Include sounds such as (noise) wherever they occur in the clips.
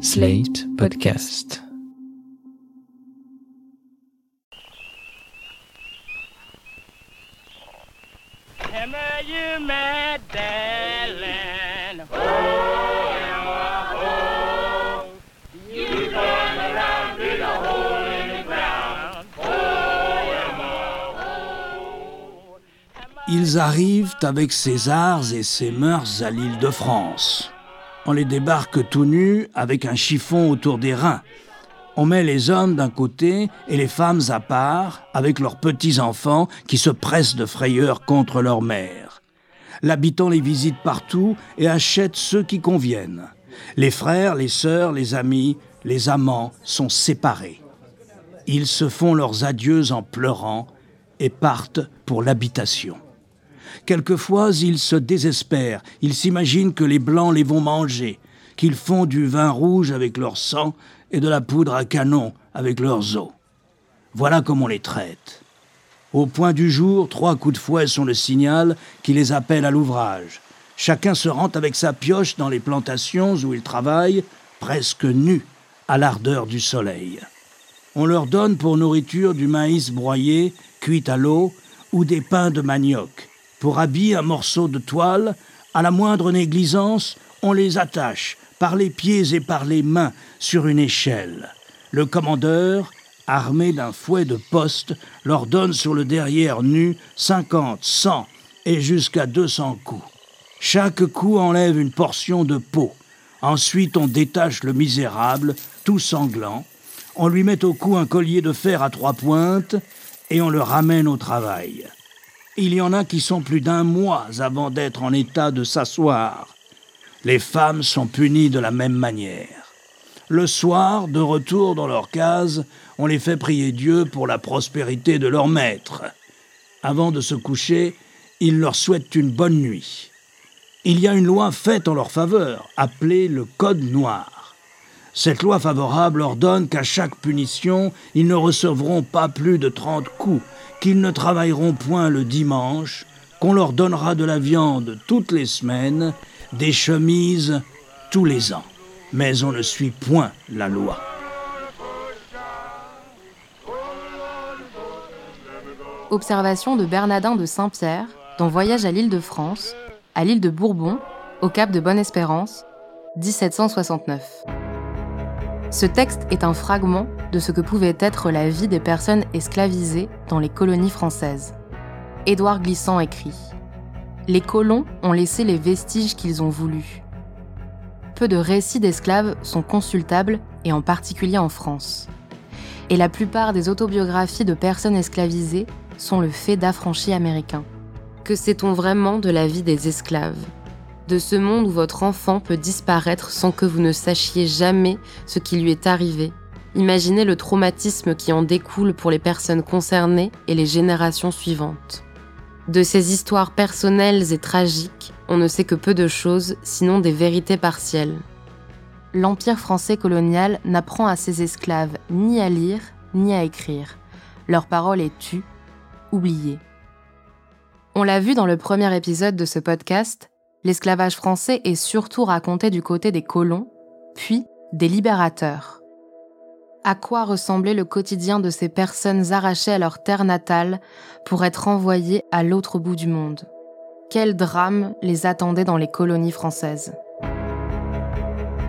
Slate Podcast. Ils arrivent avec ses arts et ses mœurs à l'île de France. On les débarque tout nus avec un chiffon autour des reins. On met les hommes d'un côté et les femmes à part avec leurs petits-enfants qui se pressent de frayeur contre leur mère. L'habitant les visite partout et achète ceux qui conviennent. Les frères, les sœurs, les amis, les amants sont séparés. Ils se font leurs adieux en pleurant et partent pour l'habitation. Quelquefois, ils se désespèrent, ils s'imaginent que les Blancs les vont manger, qu'ils font du vin rouge avec leur sang et de la poudre à canon avec leurs os. Voilà comme on les traite. Au point du jour, trois coups de fouet sont le signal qui les appelle à l'ouvrage. Chacun se rend avec sa pioche dans les plantations où il travaille, presque nu, à l'ardeur du soleil. On leur donne pour nourriture du maïs broyé, cuit à l'eau, ou des pains de manioc. Pour habiller un morceau de toile, à la moindre négligence, on les attache par les pieds et par les mains sur une échelle. Le commandeur, armé d'un fouet de poste, leur donne sur le derrière nu cinquante, cent et jusqu'à deux cents coups. Chaque coup enlève une portion de peau. Ensuite, on détache le misérable, tout sanglant. On lui met au cou un collier de fer à trois pointes et on le ramène au travail. Il y en a qui sont plus d'un mois avant d'être en état de s'asseoir. Les femmes sont punies de la même manière. Le soir, de retour dans leur case, on les fait prier Dieu pour la prospérité de leur maître. Avant de se coucher, ils leur souhaitent une bonne nuit. Il y a une loi faite en leur faveur, appelée le Code noir. Cette loi favorable ordonne qu'à chaque punition, ils ne recevront pas plus de trente coups, qu'ils ne travailleront point le dimanche, qu'on leur donnera de la viande toutes les semaines, des chemises tous les ans. Mais on ne suit point la loi. Observation de Bernardin de Saint-Pierre dans Voyage à l'île de France, à l'île de Bourbon, au cap de Bonne-Espérance, 1769. Ce texte est un fragment de ce que pouvait être la vie des personnes esclavisées dans les colonies françaises. Édouard Glissant écrit Les colons ont laissé les vestiges qu'ils ont voulu. Peu de récits d'esclaves sont consultables, et en particulier en France. Et la plupart des autobiographies de personnes esclavisées sont le fait d'affranchis américains. Que sait-on vraiment de la vie des esclaves? De ce monde où votre enfant peut disparaître sans que vous ne sachiez jamais ce qui lui est arrivé. Imaginez le traumatisme qui en découle pour les personnes concernées et les générations suivantes. De ces histoires personnelles et tragiques, on ne sait que peu de choses, sinon des vérités partielles. L'Empire français colonial n'apprend à ses esclaves ni à lire, ni à écrire. Leur parole est tue, oubliée. On l'a vu dans le premier épisode de ce podcast, l'esclavage français est surtout raconté du côté des colons, puis des libérateurs. À quoi ressemblait le quotidien de ces personnes arrachées à leur terre natale pour être envoyées à l'autre bout du monde Quel drame les attendait dans les colonies françaises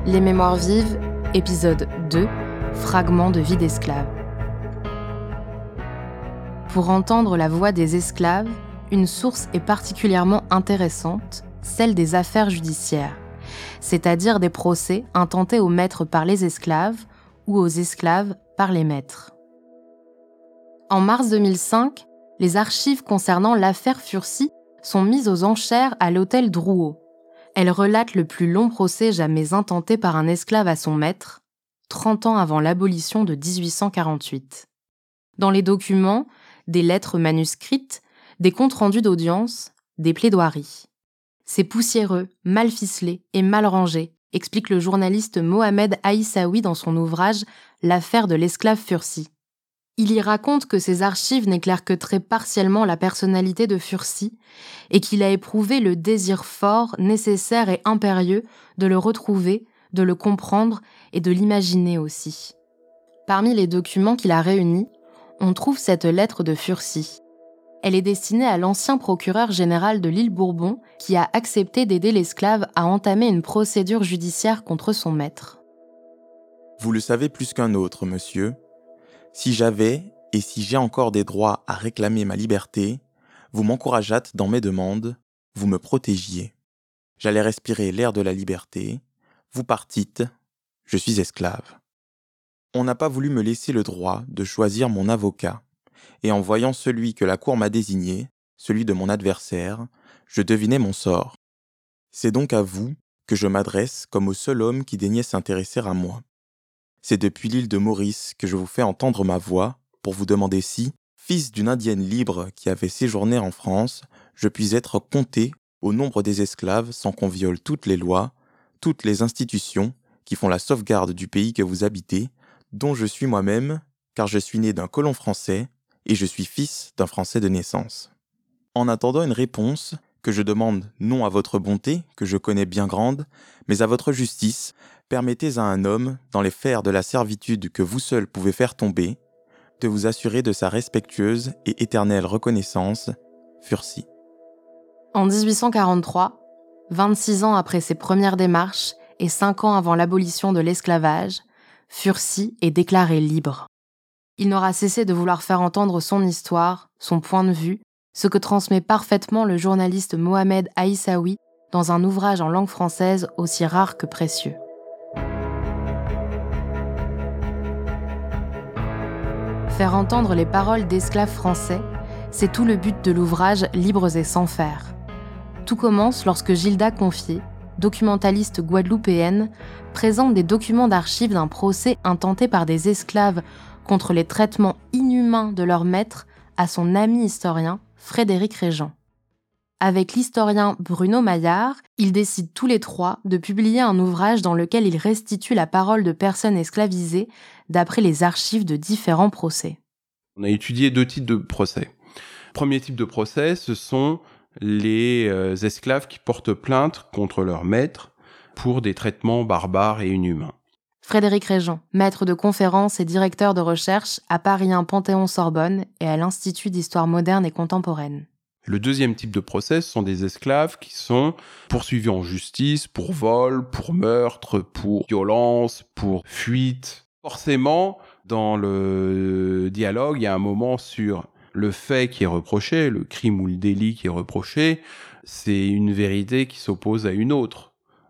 Les Mémoires vives, épisode 2, Fragments de vie d'esclaves. Pour entendre la voix des esclaves, une source est particulièrement intéressante celle des affaires judiciaires, c'est-à-dire des procès intentés aux maîtres par les esclaves ou aux esclaves par les maîtres. En mars 2005, les archives concernant l'affaire Furcy sont mises aux enchères à l'hôtel Drouot. Elles relatent le plus long procès jamais intenté par un esclave à son maître, 30 ans avant l'abolition de 1848. Dans les documents, des lettres manuscrites, des comptes rendus d'audience, des plaidoiries. C'est poussiéreux, mal ficelé et mal rangé, explique le journaliste Mohamed Aïssaoui dans son ouvrage L'affaire de l'esclave Fursi. Il y raconte que ses archives n'éclairent que très partiellement la personnalité de Fursi et qu'il a éprouvé le désir fort, nécessaire et impérieux de le retrouver, de le comprendre et de l'imaginer aussi. Parmi les documents qu'il a réunis, on trouve cette lettre de Furcy. Elle est destinée à l'ancien procureur général de l'île Bourbon qui a accepté d'aider l'esclave à entamer une procédure judiciaire contre son maître. Vous le savez plus qu'un autre, monsieur. Si j'avais et si j'ai encore des droits à réclamer ma liberté, vous m'encourageâtes dans mes demandes, vous me protégiez. J'allais respirer l'air de la liberté, vous partîtes, je suis esclave. On n'a pas voulu me laisser le droit de choisir mon avocat, et en voyant celui que la cour m'a désigné, celui de mon adversaire, je devinais mon sort. C'est donc à vous que je m'adresse comme au seul homme qui daignait s'intéresser à moi. C'est depuis l'île de Maurice que je vous fais entendre ma voix pour vous demander si, fils d'une indienne libre qui avait séjourné en France, je puis être compté au nombre des esclaves sans qu'on viole toutes les lois, toutes les institutions qui font la sauvegarde du pays que vous habitez, dont je suis moi-même, car je suis né d'un colon français et je suis fils d'un Français de naissance. En attendant une réponse, que je demande non à votre bonté, que je connais bien grande, mais à votre justice, permettez à un homme, dans les fers de la servitude que vous seul pouvez faire tomber, de vous assurer de sa respectueuse et éternelle reconnaissance, Furcy. En 1843, 26 ans après ses premières démarches et 5 ans avant l'abolition de l'esclavage, Furcy est déclaré libre. Il n'aura cessé de vouloir faire entendre son histoire, son point de vue, ce que transmet parfaitement le journaliste Mohamed Aïssaoui dans un ouvrage en langue française aussi rare que précieux. Faire entendre les paroles d'esclaves français, c'est tout le but de l'ouvrage Libres et sans faire. Tout commence lorsque Gilda Confier, documentaliste guadeloupéenne, présente des documents d'archives d'un procès intenté par des esclaves contre les traitements inhumains de leurs maîtres à son ami historien Frédéric Régent. Avec l'historien Bruno Maillard, ils décident tous les trois de publier un ouvrage dans lequel ils restituent la parole de personnes esclavisées d'après les archives de différents procès. On a étudié deux types de procès. Premier type de procès, ce sont les euh, esclaves qui portent plainte contre leur maître pour des traitements barbares et inhumains. Frédéric Régent, maître de conférences et directeur de recherche à Paris 1 Panthéon-Sorbonne et à l'Institut d'histoire moderne et contemporaine. Le deuxième type de procès sont des esclaves qui sont poursuivis en justice pour vol, pour meurtre, pour violence, pour fuite. Forcément, dans le dialogue, il y a un moment sur le fait qui est reproché, le crime ou le délit qui est reproché, c'est une vérité qui s'oppose à une autre.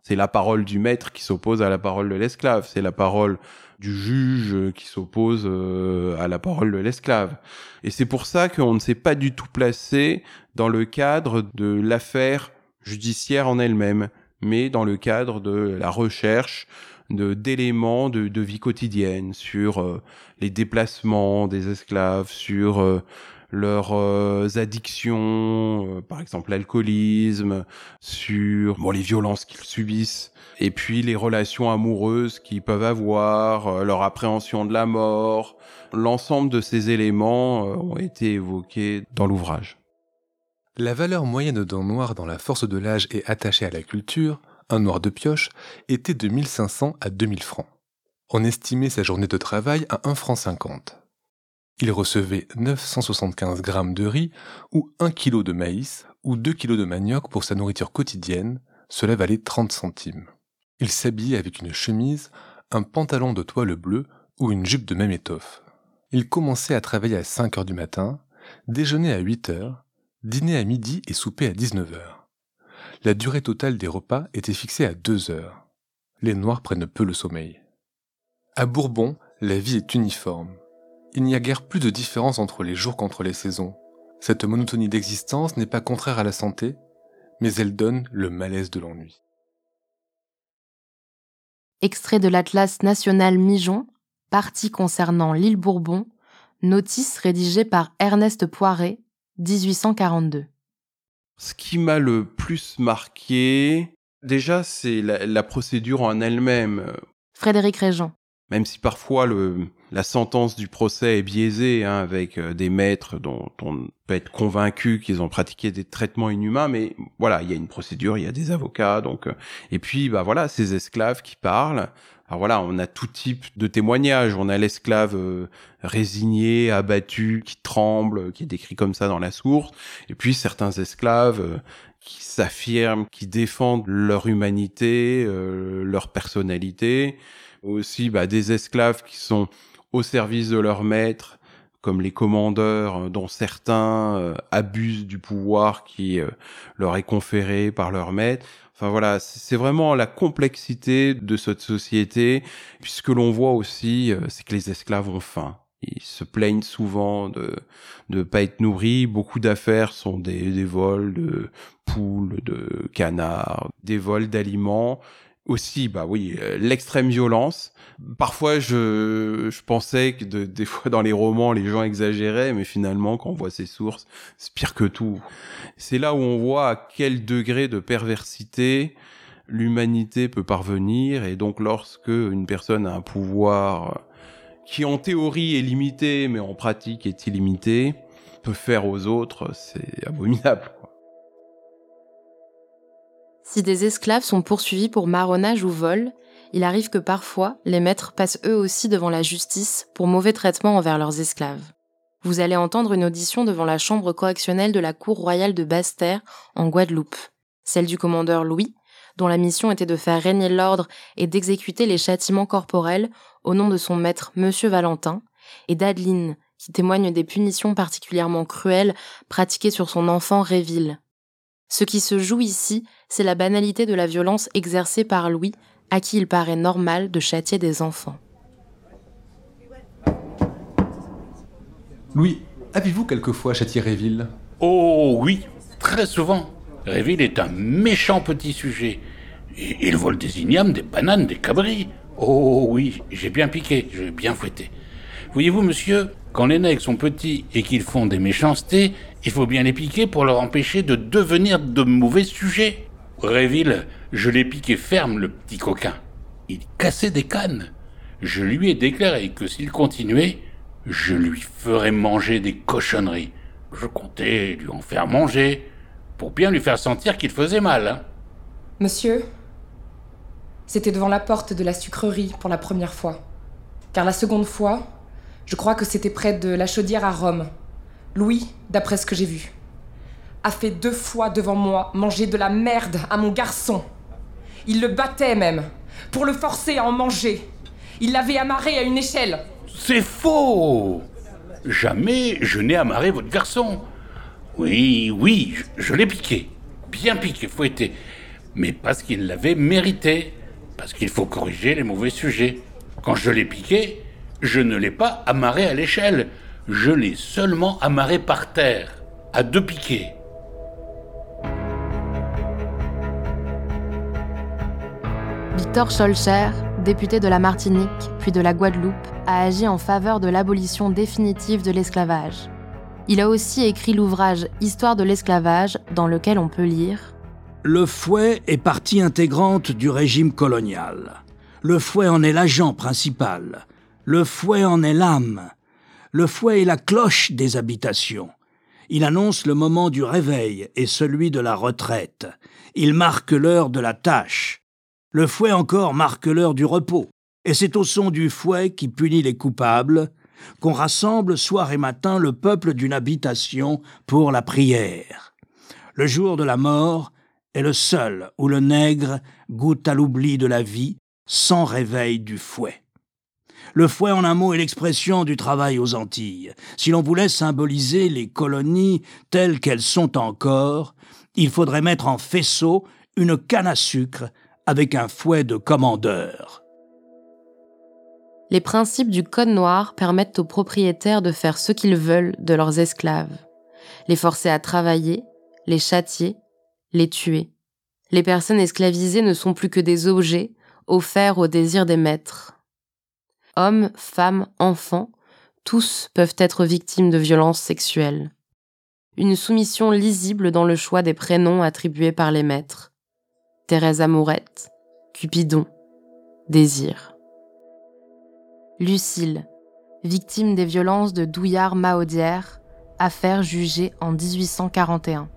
C'est la parole du maître qui s'oppose à la parole de l'esclave. C'est la parole du juge qui s'oppose euh, à la parole de l'esclave. Et c'est pour ça qu'on ne s'est pas du tout placé dans le cadre de l'affaire judiciaire en elle-même, mais dans le cadre de la recherche de d'éléments de, vie quotidienne sur euh, les déplacements des esclaves, sur euh, leurs euh, addictions, par exemple l'alcoolisme, sur bon, les violences qu'ils subissent, et puis les relations amoureuses qu'ils peuvent avoir, leur appréhension de la mort. L'ensemble de ces éléments ont été évoqués dans l'ouvrage. La valeur moyenne d'un noir dans la force de l'âge est attachée à la culture, un noir de pioche, était de 1500 à 2000 francs. On estimait sa journée de travail à 1 franc 50. Il recevait 975 grammes de riz ou 1 kg de maïs ou 2 kg de manioc pour sa nourriture quotidienne, cela valait 30 centimes. Il s'habillait avec une chemise, un pantalon de toile bleue ou une jupe de même étoffe. Il commençait à travailler à 5 heures du matin, déjeunait à 8 heures, dîner à midi et souper à 19 heures la durée totale des repas était fixée à deux heures. Les Noirs prennent peu le sommeil. À Bourbon, la vie est uniforme. Il n'y a guère plus de différence entre les jours qu'entre les saisons. Cette monotonie d'existence n'est pas contraire à la santé, mais elle donne le malaise de l'ennui. Extrait de l'Atlas national Mijon, partie concernant l'île Bourbon, notice rédigée par Ernest Poiret, 1842. Ce qui m'a le plus marqué, déjà, c'est la, procédure en elle-même. Frédéric Régent. même si parfois le, la sentence du procès est biaisée hein, avec euh, des maîtres dont on peut être convaincu qu'ils ont pratiqué des traitements inhumains, mais voilà, il y a une procédure, il y a des avocats, donc euh, et puis bah voilà, ces esclaves qui parlent. Alors voilà, on a tout type de témoignages. On a l'esclave euh, résigné, abattu, qui tremble, qui est décrit comme ça dans la source, et puis certains esclaves qui s'affirment, qui défendent leur humanité, leur personnalité aussi bah, des esclaves qui sont au service de leur maître, comme les commandeurs euh, dont certains euh, abusent du pouvoir qui euh, leur est conféré par leur maître. Enfin voilà, c'est vraiment la complexité de cette société. puisque l'on voit aussi, c'est que les esclaves ont faim. Ils se plaignent souvent de ne pas être nourris. Beaucoup d'affaires sont des, des vols de poules, de canards, des vols d'aliments aussi, bah oui, euh, l'extrême violence. Parfois, je, je pensais que de, des fois dans les romans, les gens exagéraient, mais finalement, quand on voit ces sources, c'est pire que tout. C'est là où on voit à quel degré de perversité l'humanité peut parvenir, et donc lorsque une personne a un pouvoir qui en théorie est limité, mais en pratique est illimité, peut faire aux autres, c'est abominable. Si des esclaves sont poursuivis pour marronnage ou vol, il arrive que parfois les maîtres passent eux aussi devant la justice pour mauvais traitement envers leurs esclaves. Vous allez entendre une audition devant la chambre correctionnelle de la Cour royale de Basse-Terre en Guadeloupe, celle du commandeur Louis, dont la mission était de faire régner l'ordre et d'exécuter les châtiments corporels au nom de son maître Monsieur Valentin, et d'Adeline, qui témoigne des punitions particulièrement cruelles pratiquées sur son enfant Réville. Ce qui se joue ici, c'est la banalité de la violence exercée par Louis, à qui il paraît normal de châtier des enfants. Louis, avez-vous quelquefois châtié Réville? Oh oui, très souvent. Réville est un méchant petit sujet. Il vole des ignames, des bananes, des cabris. Oh oui, j'ai bien piqué, j'ai bien fouetté. Voyez-vous, monsieur, quand les nègres sont petits et qu'ils font des méchancetés, il faut bien les piquer pour leur empêcher de devenir de mauvais sujets. Réville, je l'ai piqué ferme, le petit coquin. Il cassait des cannes. Je lui ai déclaré que s'il continuait, je lui ferais manger des cochonneries. Je comptais lui en faire manger, pour bien lui faire sentir qu'il faisait mal. Hein. Monsieur, c'était devant la porte de la sucrerie pour la première fois. Car la seconde fois, je crois que c'était près de la chaudière à Rome. Louis, d'après ce que j'ai vu, a fait deux fois devant moi manger de la merde à mon garçon. Il le battait même, pour le forcer à en manger. Il l'avait amarré à une échelle. C'est faux Jamais je n'ai amarré votre garçon. Oui, oui, je, l'ai piqué. Bien piqué, fouetté. Mais parce qu'il l'avait mérité. Parce qu'il faut corriger les mauvais sujets. Quand je l'ai piqué, je ne l'ai pas amarré à l'échelle, je l'ai seulement amarré par terre, à deux piquets. Victor Scholcher, député de la Martinique puis de la Guadeloupe, a agi en faveur de l'abolition définitive de l'esclavage. Il a aussi écrit l'ouvrage Histoire de l'esclavage, dans lequel on peut lire Le fouet est partie intégrante du régime colonial. Le fouet en est l'agent principal. Le fouet en est l'âme. Le fouet est la cloche des habitations. Il annonce le moment du réveil et celui de la retraite. Il marque l'heure de la tâche. Le fouet encore marque l'heure du repos. Et c'est au son du fouet qui punit les coupables qu'on rassemble soir et matin le peuple d'une habitation pour la prière. Le jour de la mort est le seul où le nègre goûte à l'oubli de la vie sans réveil du fouet. Le fouet, en un mot, est l'expression du travail aux Antilles. Si l'on voulait symboliser les colonies telles qu'elles sont encore, il faudrait mettre en faisceau une canne à sucre avec un fouet de commandeur. Les principes du Code noir permettent aux propriétaires de faire ce qu'ils veulent de leurs esclaves, les forcer à travailler, les châtier, les tuer. Les personnes esclavisées ne sont plus que des objets offerts au désir des maîtres hommes, femmes, enfants, tous peuvent être victimes de violences sexuelles. Une soumission lisible dans le choix des prénoms attribués par les maîtres. Thérèse Amourette, Cupidon, Désir. Lucille, victime des violences de Douillard Maaudière, affaire jugée en 1841.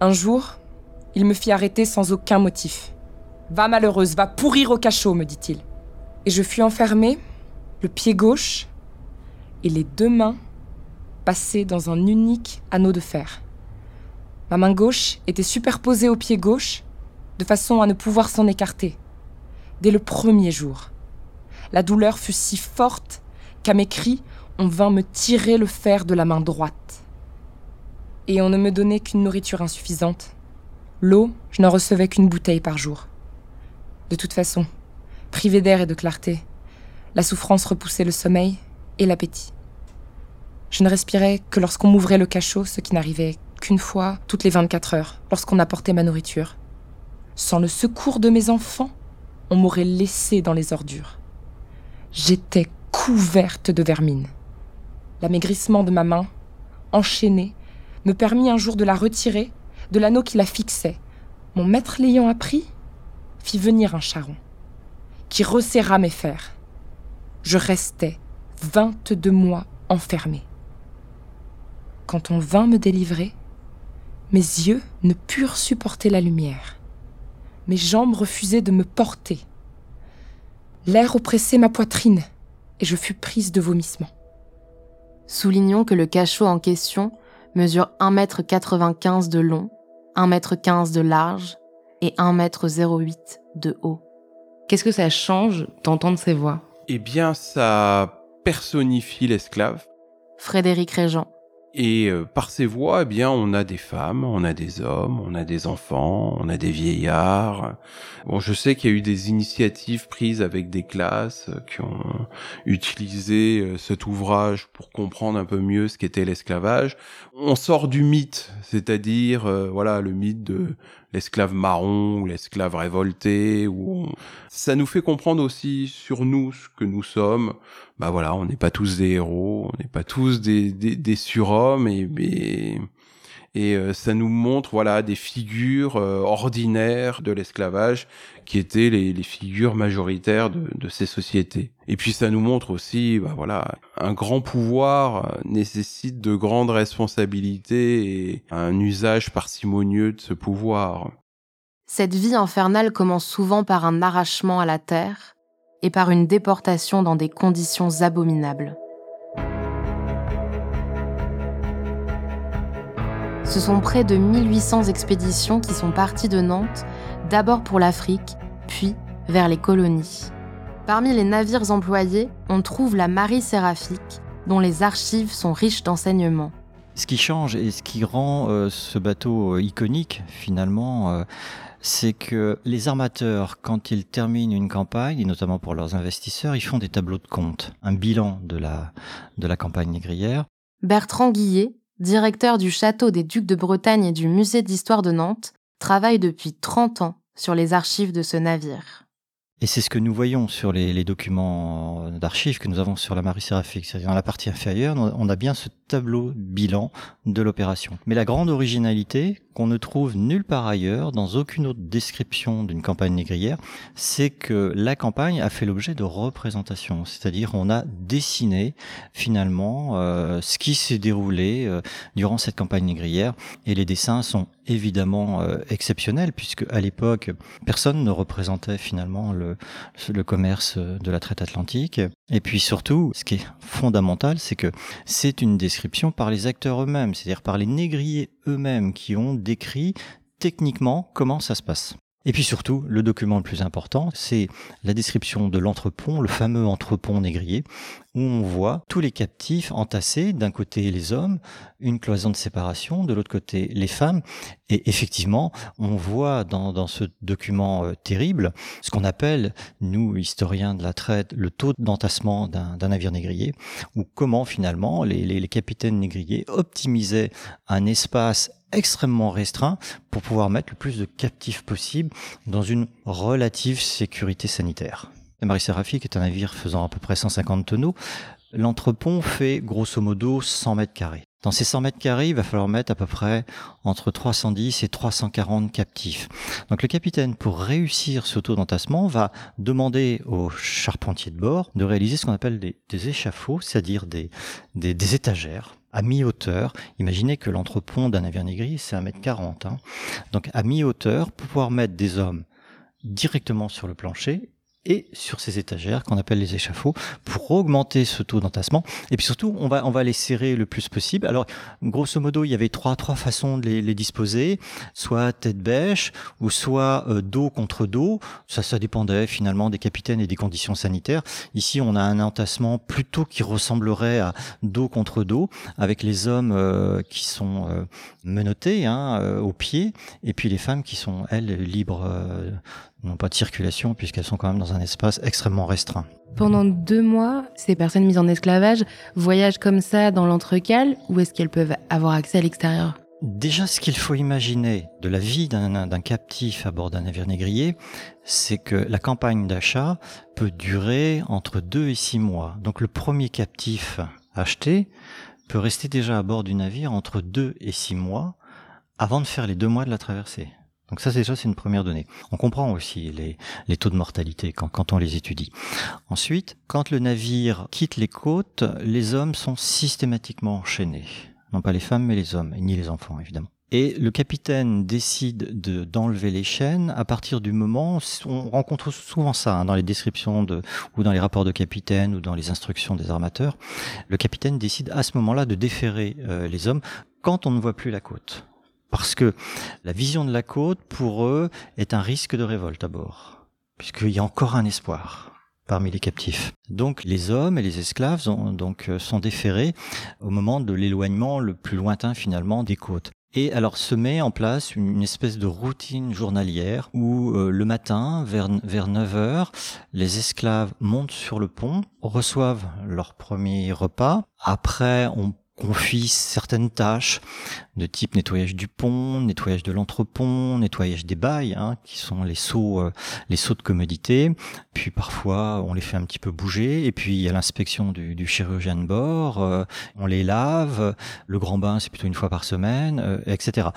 Un jour, il me fit arrêter sans aucun motif. Va malheureuse, va pourrir au cachot, me dit-il. Et je fus enfermée, le pied gauche et les deux mains passées dans un unique anneau de fer. Ma main gauche était superposée au pied gauche, de façon à ne pouvoir s'en écarter. Dès le premier jour, la douleur fut si forte qu'à mes cris, on vint me tirer le fer de la main droite. Et on ne me donnait qu'une nourriture insuffisante. L'eau, je n'en recevais qu'une bouteille par jour. De toute façon, privé d'air et de clarté, la souffrance repoussait le sommeil et l'appétit. Je ne respirais que lorsqu'on m'ouvrait le cachot, ce qui n'arrivait qu'une fois toutes les 24 heures, lorsqu'on apportait ma nourriture. Sans le secours de mes enfants, on m'aurait laissé dans les ordures. J'étais couverte de vermine. L'amaigrissement de ma main, enchaînée, me permit un jour de la retirer de l'anneau qui la fixait. Mon maître l'ayant appris, fit venir un charron, qui resserra mes fers. Je restais 22 mois enfermée. Quand on vint me délivrer, mes yeux ne purent supporter la lumière. Mes jambes refusaient de me porter. L'air oppressait ma poitrine et je fus prise de vomissements. Soulignons que le cachot en question mesure 1,95 m de long, 1,15 m de large et 1,08 m de haut. Qu'est-ce que ça change d'entendre ces voix? Eh bien, ça personnifie l'esclave. Frédéric Régent. Et euh, par ces voix, eh bien, on a des femmes, on a des hommes, on a des enfants, on a des vieillards. Bon, je sais qu'il y a eu des initiatives prises avec des classes euh, qui ont utilisé euh, cet ouvrage pour comprendre un peu mieux ce qu'était l'esclavage. On sort du mythe, c'est-à-dire, voilà, le mythe de l'esclave marron ou l'esclave révolté. Ou ça nous fait comprendre aussi sur nous ce que nous sommes. Bah voilà, on n'est pas tous des héros, on n'est pas tous des, des, des surhommes et, et et euh, ça nous montre voilà des figures euh, ordinaires de l'esclavage qui étaient les, figures majoritaires de, de, ces sociétés. Et puis ça nous montre aussi bah voilà un grand pouvoir euh, nécessite de grandes responsabilités et un usage parcimonieux de ce pouvoir. Cette vie infernale commence souvent par un arrachement à la terre et par une déportation dans des conditions abominables. Ce sont près de 1800 expéditions qui sont parties de Nantes, d'abord pour l'Afrique, puis vers les colonies. Parmi les navires employés, on trouve la Marie Séraphique, dont les archives sont riches d'enseignements. Ce qui change et ce qui rend euh, ce bateau euh, iconique, finalement, euh, c'est que les armateurs, quand ils terminent une campagne, et notamment pour leurs investisseurs, ils font des tableaux de compte, un bilan de la, de la campagne négrière. Bertrand Guillet, directeur du château des Ducs de Bretagne et du musée d'histoire de Nantes, travaille depuis 30 ans sur les archives de ce navire. Et c'est ce que nous voyons sur les, documents d'archives que nous avons sur la Marie Séraphique. C'est-à-dire dans la partie inférieure, on a bien ce tableau bilan de l'opération. Mais la grande originalité qu'on ne trouve nulle part ailleurs, dans aucune autre description d'une campagne négrière, c'est que la campagne a fait l'objet de représentations. C'est-à-dire on a dessiné finalement euh, ce qui s'est déroulé euh, durant cette campagne négrière. Et les dessins sont évidemment euh, exceptionnels, puisque à l'époque, personne ne représentait finalement le, le commerce de la traite atlantique. Et puis surtout, ce qui est fondamental, c'est que c'est une description par les acteurs eux-mêmes, c'est-à-dire par les négriers eux-mêmes qui ont décrit techniquement comment ça se passe. Et puis surtout, le document le plus important, c'est la description de l'entrepont, le fameux entrepont négrier, où on voit tous les captifs entassés, d'un côté les hommes, une cloison de séparation, de l'autre côté les femmes, et effectivement, on voit dans, ce document euh, terrible ce qu'on appelle, nous, historiens de la traite, le taux d'entassement d'un navire négrier, ou comment finalement les capitaines négriers optimisaient un espace extrêmement restreint pour pouvoir mettre le plus de captifs possible dans une relative sécurité sanitaire. La Marie Séraphique est un navire faisant à peu près 150 tonneaux. L'entrepont fait grosso modo 100 mètres carrés. Dans ces 100 mètres carrés, il va falloir mettre à peu près entre 310 et 340 captifs. Donc le capitaine, pour réussir ce taux d'entassement, va demander aux charpentiers de bord de réaliser ce qu'on appelle des, échafauds, c'est-à-dire des, étagères à mi-hauteur. Imaginez que l'entrepont d'un navire négrier, c'est 1m40. Hein. Donc à mi-hauteur, pour pouvoir mettre des hommes directement sur le plancher et sur ces étagères qu'on appelle les échafauds pour augmenter ce taux d'entassement. Et puis surtout on va les serrer le plus possible. Alors grosso modo il y avait trois trois façons de les, disposer. Soit tête bêche ou soit euh, dos contre dos. Ça ça dépendait finalement des capitaines et des conditions sanitaires. Ici on a un entassement plutôt qui ressemblerait à dos contre dos avec les hommes euh, qui sont euh, menottés hein, au pied et puis les femmes qui sont elles libres n'ont pas de circulation puisqu'elles sont quand même dans un espace extrêmement restreint. Pendant deux mois, ces personnes mises en esclavage voyagent comme ça dans l'entrecale ou est-ce qu'elles peuvent avoir accès à l'extérieur? Déjà, ce qu'il faut imaginer de la vie d'un captif à bord d'un navire négrier, c'est que la campagne d'achat peut durer entre deux et six mois. Donc le premier captif acheté peut rester déjà à bord du navire entre deux et six mois avant de faire les deux mois de la traversée. Donc ça déjà c'est une première donnée. On comprend aussi les, taux de mortalité quand, on les étudie. Ensuite, quand le navire quitte les côtes, les hommes sont systématiquement enchaînés. Non pas les femmes mais les hommes, ni les enfants évidemment. Et le capitaine décide de, d'enlever les chaînes à partir du moment, on rencontre souvent ça hein, dans les descriptions de, ou dans les rapports de capitaine ou dans les instructions des armateurs, le capitaine décide à ce moment-là de déférer euh, les hommes quand on ne voit plus la côte. Parce que la vision de la côte, pour eux, est un risque de révolte à bord. Puisqu'il y a encore un espoir parmi les captifs. Donc les hommes et les esclaves donc, euh, sont déférés au moment de l'éloignement le plus lointain finalement des côtes. Et alors se met en place une, espèce de routine journalière où euh, le matin, vers, vers 9 heures, les esclaves montent sur le pont, reçoivent leur premier repas. Après, on confie certaines tâches de type nettoyage du pont, nettoyage de l'entrepont, nettoyage des bails, hein, qui sont les seaux, euh, les seaux de commodité. Puis parfois, on les fait un petit peu bouger. Et puis il y a l'inspection du, du, chirurgien de bord. Euh, on les lave. Le grand bain, c'est plutôt une fois par semaine, euh, etc.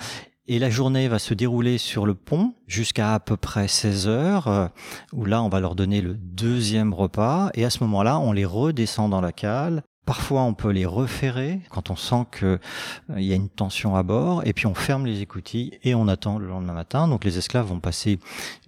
Et la journée va se dérouler sur le pont jusqu'à à peu près 16 heures, où là on va leur donner le deuxième repas, et à ce moment-là on les redescend dans la cale, Parfois, on peut les referrer quand on sent qu'il euh, y a une tension à bord, et puis on ferme les écoutilles et on attend le lendemain matin. Donc les esclaves vont passer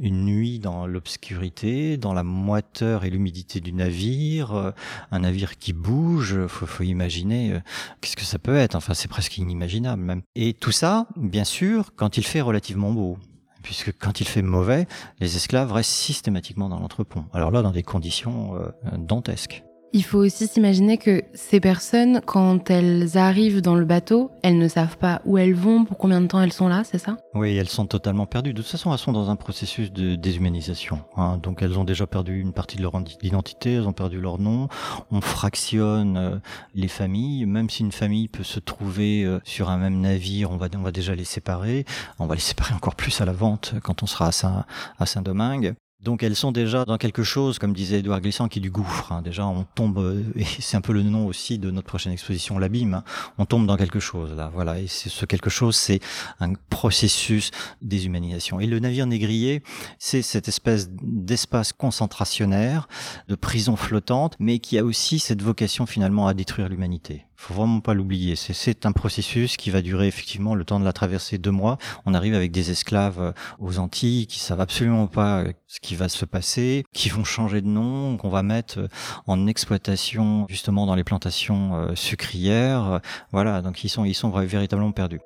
une nuit dans l'obscurité, dans la moiteur et l'humidité du navire, euh, un navire qui bouge. Faut, faut imaginer euh, qu'est-ce que ça peut être. Enfin, c'est presque inimaginable même. Et tout ça, bien sûr, quand il fait relativement beau puisque quand il fait mauvais, les esclaves restent systématiquement dans l'entrepont. Alors là, dans des conditions dantesques. Il faut aussi s'imaginer que ces personnes, quand elles arrivent dans le bateau, elles ne savent pas où elles vont, pour combien de temps elles sont là, c'est ça? Oui, elles sont totalement perdues. De toute façon, elles sont dans un processus de déshumanisation. Hein. Donc elles ont déjà perdu une partie de leur identité, elles ont perdu leur nom. On fractionne euh, les familles. Même si une famille peut se trouver euh, sur un même navire, on va, déjà les séparer. On va les séparer encore plus à la vente quand on sera à Saint-Domingue. Donc elles sont déjà dans quelque chose, comme disait Edouard Glissant, qui est du gouffre. Hein. Déjà, on tombe, euh, (laughs) et c'est un peu le nom aussi de notre prochaine exposition, l'abîme. Hein. On tombe dans quelque chose là, voilà. Et ce quelque chose, c'est un processus déshumanisation. Et le navire négrier, c'est cette espèce d'espace concentrationnaire, de prison flottante, mais qui a aussi cette vocation finalement à détruire l'humanité faut vraiment pas l'oublier. C'est un processus qui va durer effectivement le temps de la traversée deux mois. On arrive avec des esclaves euh, aux Antilles qui savent absolument pas euh, ce qui va se passer, qui vont changer de nom, qu'on va mettre euh, en exploitation justement dans les plantations sucrières. Voilà, donc ils sont, ils sont véritablement perdus.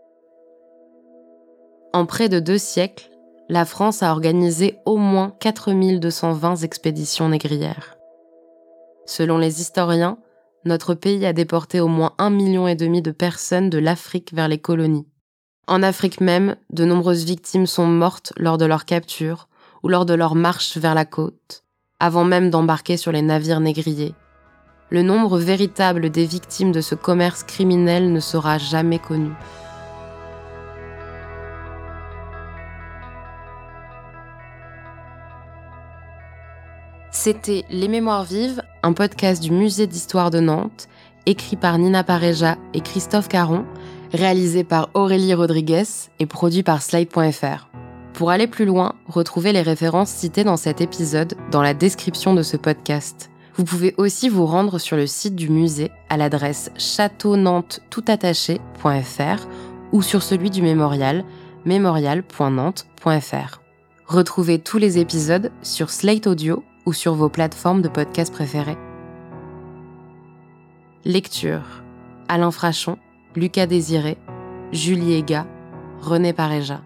En près de deux siècles, la France a organisé au moins 4220 expéditions négrières. Selon les historiens, notre pays a déporté au moins un million et demi de personnes de l'Afrique vers les colonies. En Afrique même, de nombreuses victimes sont mortes lors de leur capture ou lors de leur marche vers la côte, avant même d'embarquer sur les navires négriers. Le nombre véritable des victimes de ce commerce criminel ne sera jamais connu. C'était Les Mémoires vives, un podcast du Musée d'histoire de Nantes écrit par Nina Pareja et Christophe Caron, réalisé par Aurélie Rodriguez et produit par Slide.fr. Pour aller plus loin, retrouvez les références citées dans cet épisode dans la description de ce podcast. Vous pouvez aussi vous rendre sur le site du musée à l'adresse châteaunantetoutattaché.fr ou sur celui du mémorial mémorial.nantes.fr. Retrouvez tous les épisodes sur Slate Audio ou sur vos plateformes de podcast préférées. Lecture Alain Frachon, Lucas Désiré, Julie Ega, René Paréja.